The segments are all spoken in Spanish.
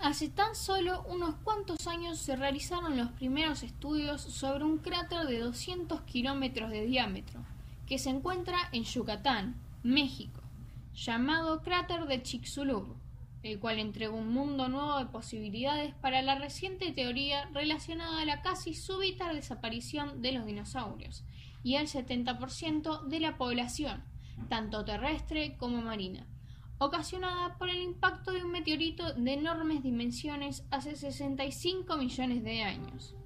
Hace tan solo unos cuantos años se realizaron los primeros estudios sobre un cráter de 200 kilómetros de diámetro, que se encuentra en Yucatán, México, llamado cráter de Chicxulub, el cual entregó un mundo nuevo de posibilidades para la reciente teoría relacionada a la casi súbita desaparición de los dinosaurios y el 70% de la población, tanto terrestre como marina, ocasionada por el impacto de un meteorito de enormes dimensiones hace 65 millones de años.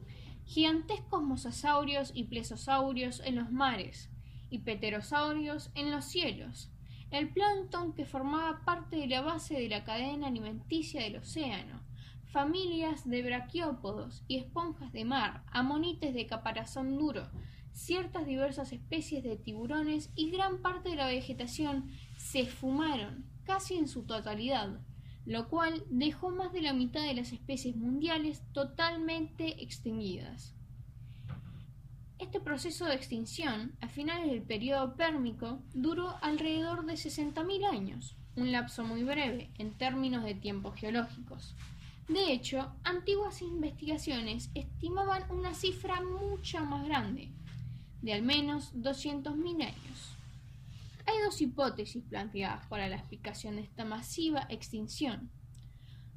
Gigantescos mosasaurios y plesiosaurios en los mares, y pterosaurios en los cielos, el plancton que formaba parte de la base de la cadena alimenticia del océano, familias de braquiópodos y esponjas de mar, amonites de caparazón duro, ciertas diversas especies de tiburones y gran parte de la vegetación se esfumaron casi en su totalidad, lo cual dejó más de la mitad de las especies mundiales totalmente extinguidas. Este proceso de extinción, a finales del periodo pérmico, duró alrededor de 60.000 años, un lapso muy breve en términos de tiempos geológicos. De hecho, antiguas investigaciones estimaban una cifra mucho más grande, de al menos 200.000 años. Dos hipótesis planteadas para la explicación de esta masiva extinción.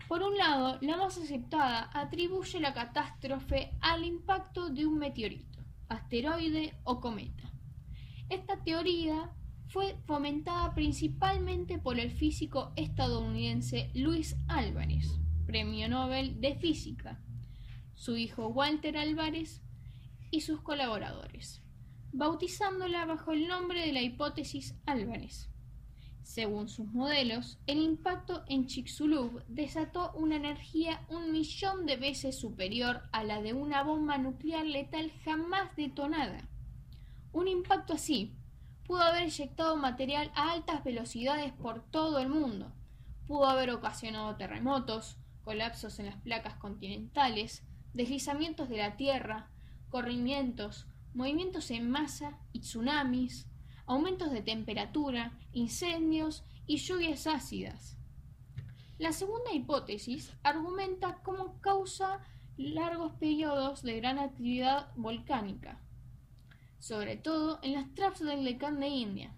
Por un lado, la más aceptada atribuye la catástrofe al impacto de un meteorito asteroide o cometa. Esta teoría fue fomentada principalmente por el físico estadounidense Luis Álvarez, Premio Nobel de Física, su hijo Walter Álvarez y sus colaboradores, bautizándola bajo el nombre de la hipótesis Álvarez. Según sus modelos, el impacto en Chicxulub desató una energía un millón de veces superior a la de una bomba nuclear letal jamás detonada. Un impacto así pudo haber inyectado material a altas velocidades por todo el mundo, pudo haber ocasionado terremotos, colapsos en las placas continentales, deslizamientos de la Tierra, corrimientos, movimientos en masa y tsunamis, aumentos de temperatura, incendios y lluvias ácidas. La segunda hipótesis argumenta como causa largos periodos de gran actividad volcánica, sobre todo en las traps del Deccan de India.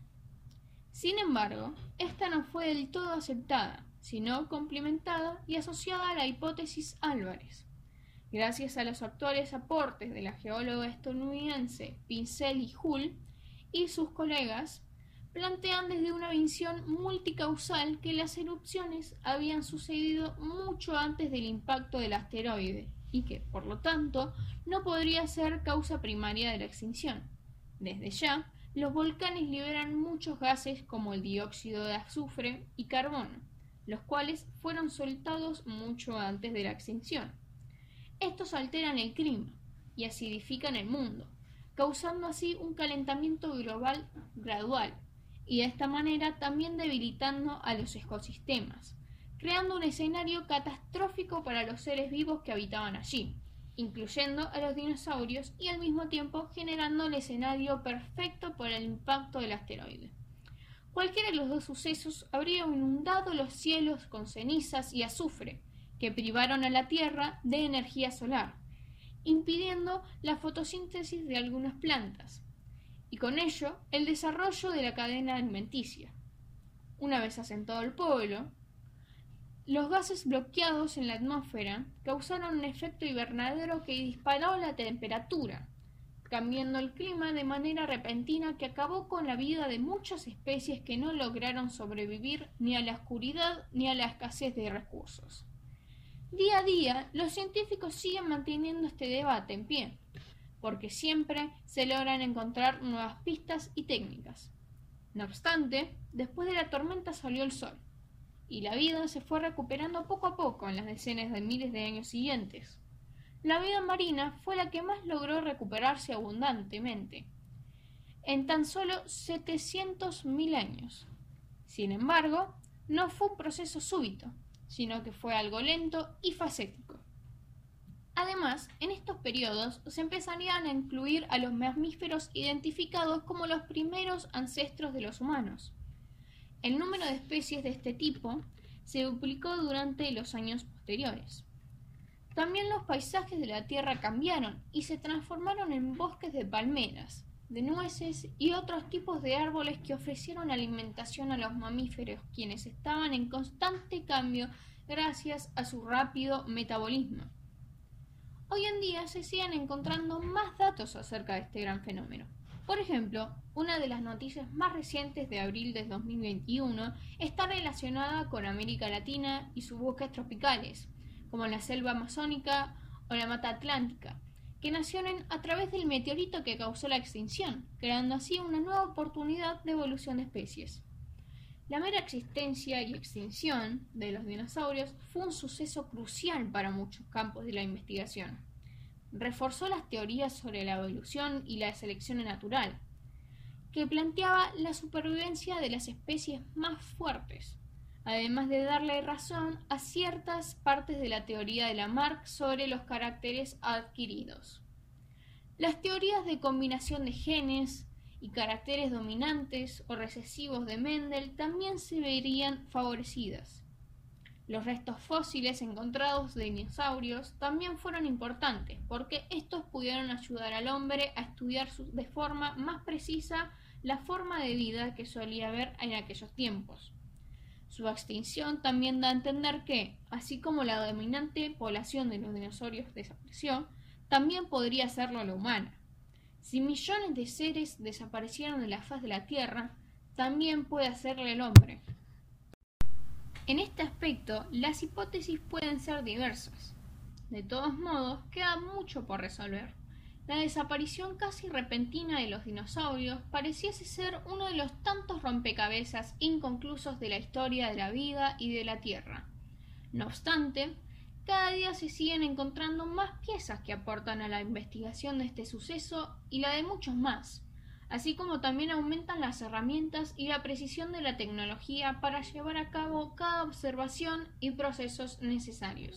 Sin embargo, esta no fue del todo aceptada, sino complementada y asociada a la hipótesis Álvarez. Gracias a los actuales aportes de la geóloga estadounidense Pincel Hull, y sus colegas plantean desde una visión multicausal que las erupciones habían sucedido mucho antes del impacto del asteroide y que, por lo tanto, no podría ser causa primaria de la extinción. Desde ya, los volcanes liberan muchos gases como el dióxido de azufre y carbono, los cuales fueron soltados mucho antes de la extinción. Estos alteran el clima y acidifican el mundo, causando así un calentamiento global gradual y de esta manera también debilitando a los ecosistemas, creando un escenario catastrófico para los seres vivos que habitaban allí, incluyendo a los dinosaurios y al mismo tiempo generando el escenario perfecto para el impacto del asteroide. Cualquiera de los dos sucesos habría inundado los cielos con cenizas y azufre, que privaron a la Tierra de energía solar, impidiendo la fotosíntesis de algunas plantas y con ello el desarrollo de la cadena alimenticia. Una vez asentado el pueblo, los gases bloqueados en la atmósfera causaron un efecto invernadero que disparó la temperatura, cambiando el clima de manera repentina que acabó con la vida de muchas especies que no lograron sobrevivir ni a la oscuridad ni a la escasez de recursos. Día a día, los científicos siguen manteniendo este debate en pie, porque siempre se logran encontrar nuevas pistas y técnicas. No obstante, después de la tormenta salió el sol, y la vida se fue recuperando poco a poco en las decenas de miles de años siguientes. La vida marina fue la que más logró recuperarse abundantemente, en tan solo 700.000 años. Sin embargo, no fue un proceso súbito, sino que fue algo lento y facético. Además, en estos periodos se empezarían a incluir a los mamíferos identificados como los primeros ancestros de los humanos. El número de especies de este tipo se duplicó durante los años posteriores. También los paisajes de la Tierra cambiaron y se transformaron en bosques de palmeras, de nueces y otros tipos de árboles que ofrecieron alimentación a los mamíferos, quienes estaban en constante cambio gracias a su rápido metabolismo. Hoy en día se siguen encontrando más datos acerca de este gran fenómeno. Por ejemplo, una de las noticias más recientes de abril de 2021 está relacionada con América Latina y sus bosques tropicales, como la selva amazónica o la mata atlántica, que nacieron a través del meteorito que causó la extinción, creando así una nueva oportunidad de evolución de especies. La mera existencia y extinción de los dinosaurios fue un suceso crucial para muchos campos de la investigación. Reforzó las teorías sobre la evolución y la selección natural, que planteaba la supervivencia de las especies más fuertes, además de darle razón a ciertas partes de la teoría de Lamarck sobre los caracteres adquiridos. Las teorías de combinación de genes y caracteres dominantes o recesivos de Mendel también se verían favorecidas. Los restos fósiles encontrados de dinosaurios también fueron importantes porque estos pudieron ayudar al hombre a estudiar de forma más precisa la forma de vida que solía haber en aquellos tiempos. Su extinción también da a entender que, así como la dominante población de los dinosaurios desapareció, también podría serlo la humana. Si millones de seres desaparecieron de la faz de la Tierra, también puede hacerle el hombre. En este aspecto, las hipótesis pueden ser diversas. De todos modos, queda mucho por resolver. La desaparición casi repentina de los dinosaurios pareciese ser uno de los tantos rompecabezas inconclusos de la historia de la vida y de la Tierra. No obstante, cada día se siguen encontrando más piezas que aportan a la investigación de este suceso y la de muchos más, así como también aumentan las herramientas y la precisión de la tecnología para llevar a cabo cada observación y procesos necesarios.